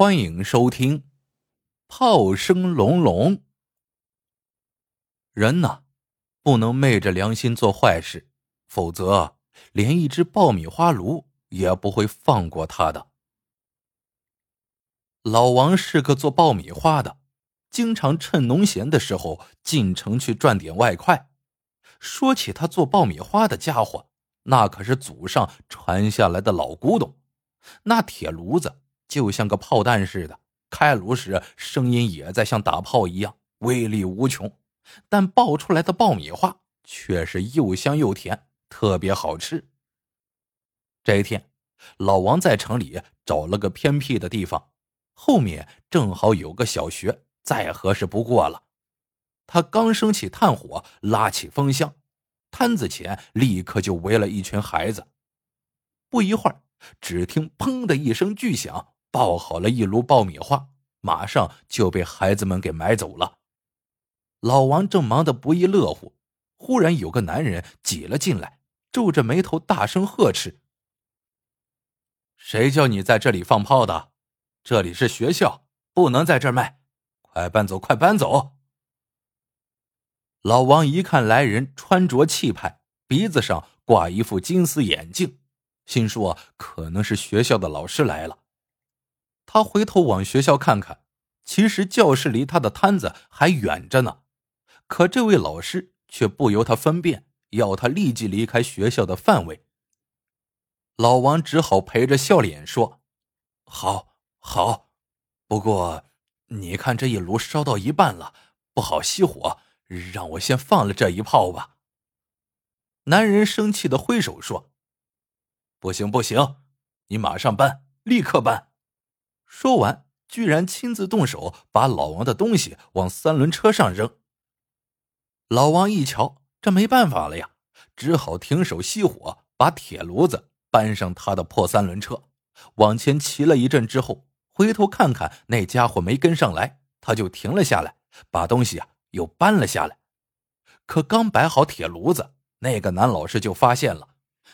欢迎收听《炮声隆隆》。人呐，不能昧着良心做坏事，否则连一只爆米花炉也不会放过他的。老王是个做爆米花的，经常趁农闲的时候进城去赚点外快。说起他做爆米花的家伙，那可是祖上传下来的老古董，那铁炉子。就像个炮弹似的，开炉时声音也在像打炮一样，威力无穷。但爆出来的爆米花却是又香又甜，特别好吃。这一天，老王在城里找了个偏僻的地方，后面正好有个小学，再合适不过了。他刚升起炭火，拉起风箱，摊子前立刻就围了一群孩子。不一会儿，只听“砰”的一声巨响。爆好了一炉爆米花，马上就被孩子们给买走了。老王正忙得不亦乐乎，忽然有个男人挤了进来，皱着眉头大声呵斥：“谁叫你在这里放炮的？这里是学校，不能在这儿卖！快搬走，快搬走！”老王一看来人穿着气派，鼻子上挂一副金丝眼镜，心说可能是学校的老师来了。他回头往学校看看，其实教室离他的摊子还远着呢。可这位老师却不由他分辨，要他立即离开学校的范围。老王只好陪着笑脸说：“好，好，不过你看这一炉烧到一半了，不好熄火，让我先放了这一炮吧。”男人生气的挥手说：“不行，不行，你马上搬，立刻搬。”说完，居然亲自动手把老王的东西往三轮车上扔。老王一瞧，这没办法了呀，只好停手熄火，把铁炉子搬上他的破三轮车，往前骑了一阵之后，回头看看那家伙没跟上来，他就停了下来，把东西啊又搬了下来。可刚摆好铁炉子，那个男老师就发现了，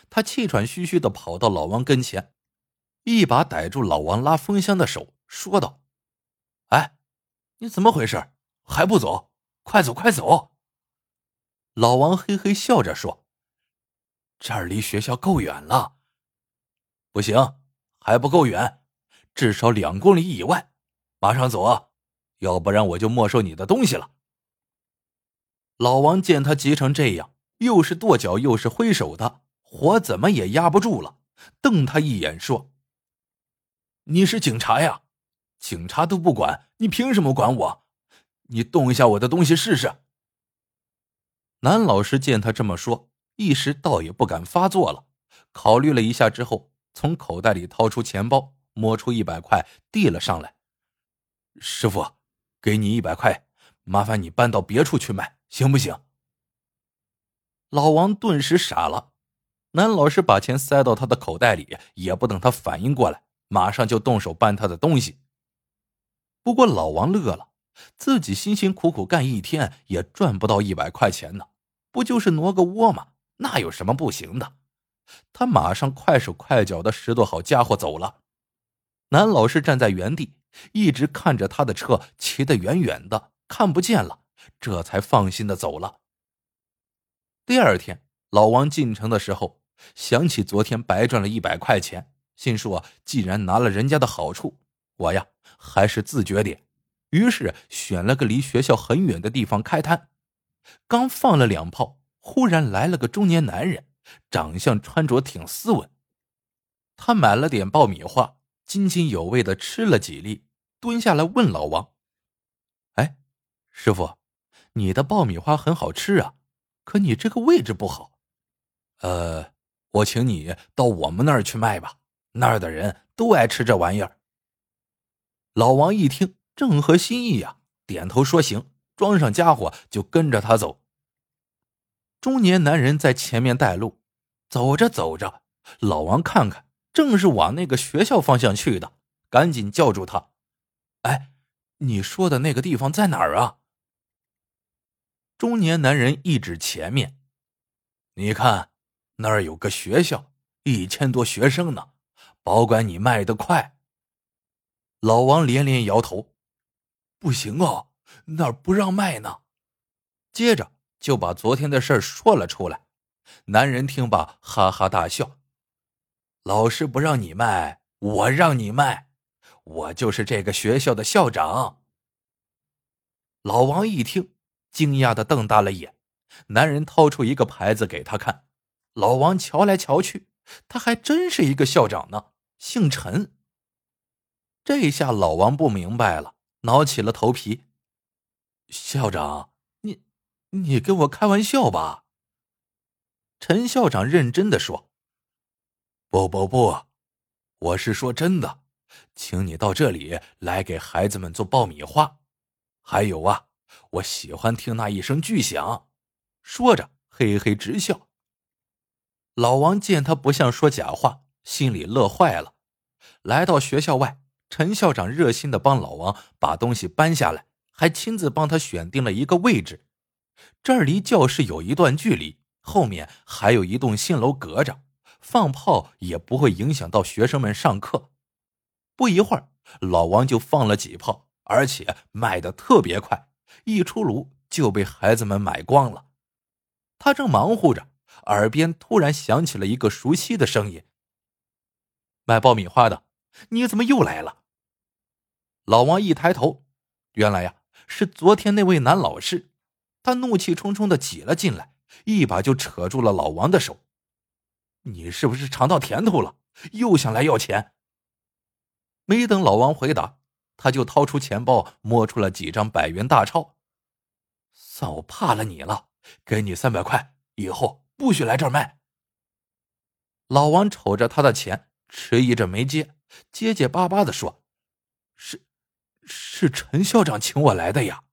他气喘吁吁的跑到老王跟前。一把逮住老王拉风箱的手，说道：“哎，你怎么回事？还不走？快走，快走！”老王嘿嘿笑着说：“这儿离学校够远了，不行，还不够远，至少两公里以外。马上走啊，要不然我就没收你的东西了。”老王见他急成这样，又是跺脚又是挥手的，火怎么也压不住了，瞪他一眼说。你是警察呀，警察都不管，你凭什么管我？你动一下我的东西试试。男老师见他这么说，一时倒也不敢发作了。考虑了一下之后，从口袋里掏出钱包，摸出一百块递了上来。师傅，给你一百块，麻烦你搬到别处去卖，行不行？老王顿时傻了。男老师把钱塞到他的口袋里，也不等他反应过来。马上就动手搬他的东西。不过老王乐了，自己辛辛苦苦干一天也赚不到一百块钱呢，不就是挪个窝吗？那有什么不行的？他马上快手快脚的拾掇好家伙走了。男老师站在原地，一直看着他的车骑得远远的，看不见了，这才放心的走了。第二天，老王进城的时候，想起昨天白赚了一百块钱。心说：“既然拿了人家的好处，我呀还是自觉点。”于是选了个离学校很远的地方开摊。刚放了两炮，忽然来了个中年男人，长相穿着挺斯文。他买了点爆米花，津津有味的吃了几粒，蹲下来问老王：“哎，师傅，你的爆米花很好吃啊，可你这个位置不好。呃，我请你到我们那儿去卖吧。”那儿的人都爱吃这玩意儿。老王一听，正合心意呀，点头说行，装上家伙就跟着他走。中年男人在前面带路，走着走着，老王看看，正是往那个学校方向去的，赶紧叫住他：“哎，你说的那个地方在哪儿啊？”中年男人一指前面：“你看，那儿有个学校，一千多学生呢。”保管你卖的快。老王连连摇头：“不行啊，那儿不让卖呢。”接着就把昨天的事说了出来。男人听罢，哈哈大笑：“老师不让你卖，我让你卖，我就是这个学校的校长。”老王一听，惊讶的瞪大了眼。男人掏出一个牌子给他看，老王瞧来瞧去，他还真是一个校长呢，姓陈。这下老王不明白了，挠起了头皮：“校长，你你跟我开玩笑吧？”陈校长认真的说：“不不不，我是说真的，请你到这里来给孩子们做爆米花。还有啊，我喜欢听那一声巨响。”说着，嘿嘿直笑。老王见他不像说假话，心里乐坏了。来到学校外，陈校长热心的帮老王把东西搬下来，还亲自帮他选定了一个位置。这儿离教室有一段距离。后面还有一栋新楼隔着，放炮也不会影响到学生们上课。不一会儿，老王就放了几炮，而且卖的特别快，一出炉就被孩子们买光了。他正忙活着，耳边突然响起了一个熟悉的声音：“卖爆米花的，你怎么又来了？”老王一抬头，原来呀是昨天那位男老师，他怒气冲冲的挤了进来。一把就扯住了老王的手，你是不是尝到甜头了？又想来要钱？没等老王回答，他就掏出钱包，摸出了几张百元大钞。算我怕了你了，给你三百块，以后不许来这儿卖。老王瞅着他的钱，迟疑着没接，结结巴巴的说：“是，是陈校长请我来的呀。”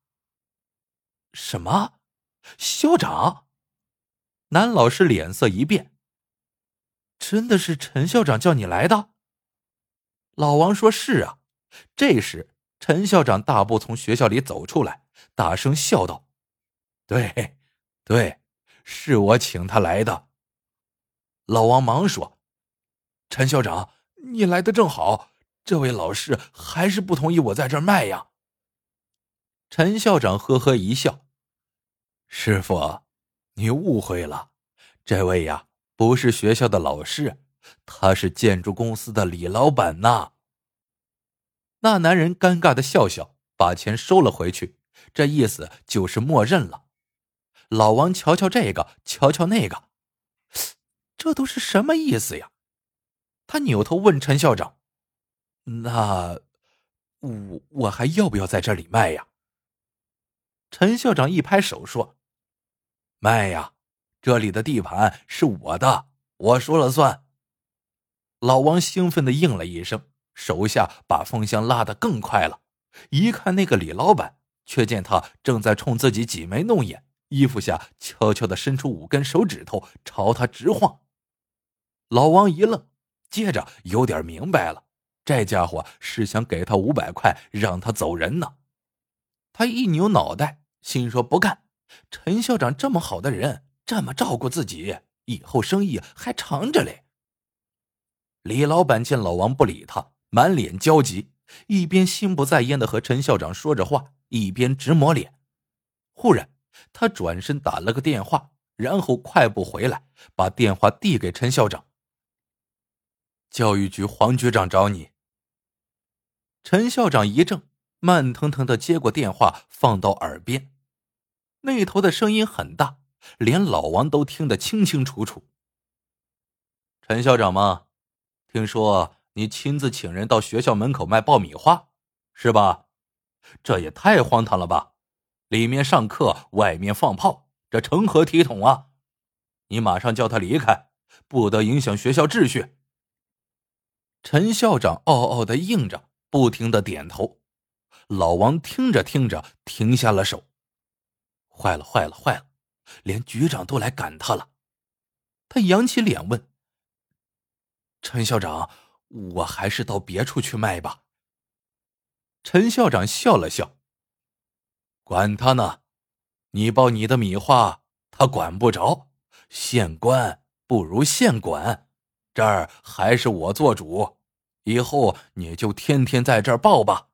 什么？校长？男老师脸色一变。真的是陈校长叫你来的？老王说：“是啊。”这时，陈校长大步从学校里走出来，大声笑道：“对，对，是我请他来的。”老王忙说：“陈校长，你来的正好。这位老师还是不同意我在这儿卖呀。”陈校长呵呵一笑：“师傅。”你误会了，这位呀不是学校的老师，他是建筑公司的李老板呐。那男人尴尬的笑笑，把钱收了回去，这意思就是默认了。老王瞧瞧这个，瞧瞧那个，这都是什么意思呀？他扭头问陈校长：“那我我还要不要在这里卖呀？”陈校长一拍手说。卖呀！这里的地盘是我的，我说了算。老王兴奋的应了一声，手下把风箱拉得更快了。一看那个李老板，却见他正在冲自己挤眉弄眼，衣服下悄悄的伸出五根手指头朝他直晃。老王一愣，接着有点明白了，这家伙是想给他五百块，让他走人呢。他一扭脑袋，心说不干。陈校长这么好的人，这么照顾自己，以后生意还长着嘞。李老板见老王不理他，满脸焦急，一边心不在焉的和陈校长说着话，一边直抹脸。忽然，他转身打了个电话，然后快步回来，把电话递给陈校长：“教育局黄局长找你。”陈校长一怔，慢腾腾的接过电话，放到耳边。那头的声音很大，连老王都听得清清楚楚。陈校长吗？听说你亲自请人到学校门口卖爆米花，是吧？这也太荒唐了吧！里面上课，外面放炮，这成何体统啊？你马上叫他离开，不得影响学校秩序。陈校长傲傲的应着，不停的点头。老王听着听着，停下了手。坏了，坏了，坏了！连局长都来赶他了。他扬起脸问：“陈校长，我还是到别处去卖吧。”陈校长笑了笑：“管他呢，你包你的米花，他管不着。县官不如县管，这儿还是我做主。以后你就天天在这儿抱吧。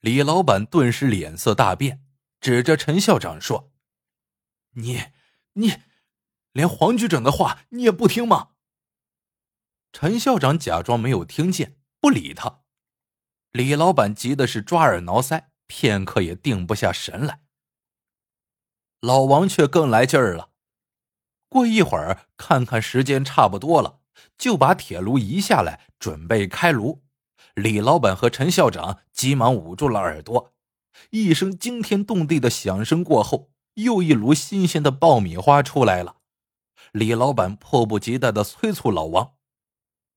李老板顿时脸色大变，指着陈校长说：“你，你，连黄局长的话你也不听吗？”陈校长假装没有听见，不理他。李老板急的是抓耳挠腮，片刻也定不下神来。老王却更来劲儿了，过一会儿看看时间差不多了，就把铁炉移下来，准备开炉。李老板和陈校长急忙捂住了耳朵。一声惊天动地的响声过后，又一炉新鲜的爆米花出来了。李老板迫不及待的催促老王：“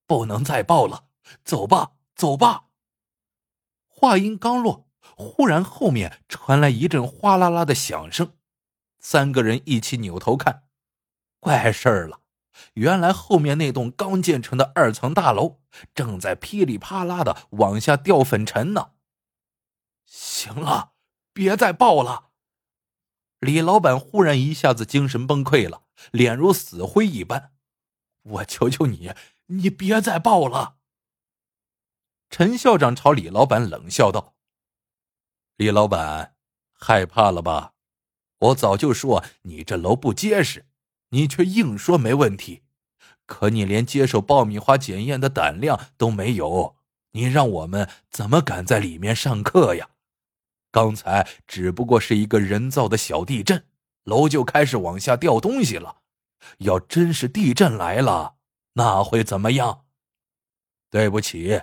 不能再爆了，走吧，走吧。”话音刚落，忽然后面传来一阵哗啦啦的响声，三个人一起扭头看，怪事儿了！原来后面那栋刚建成的二层大楼正在噼里啪啦的往下掉粉尘呢。行了，别再爆了！李老板忽然一下子精神崩溃了，脸如死灰一般。我求求你，你别再爆了！陈校长朝李老板冷笑道：“李老板，害怕了吧？我早就说你这楼不结实，你却硬说没问题。可你连接受爆米花检验的胆量都没有，你让我们怎么敢在里面上课呀？刚才只不过是一个人造的小地震，楼就开始往下掉东西了。要真是地震来了，那会怎么样？对不起。”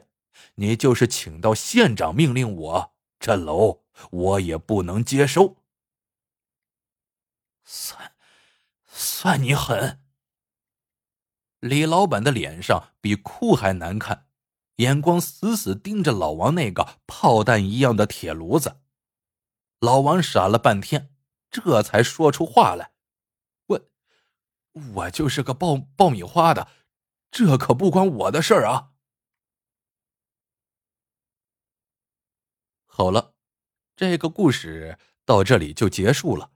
你就是请到县长命令我，这楼我也不能接收。算，算你狠！李老板的脸上比哭还难看，眼光死死盯着老王那个炮弹一样的铁炉子。老王傻了半天，这才说出话来：“我，我就是个爆爆米花的，这可不关我的事儿啊。”好了，这个故事到这里就结束了。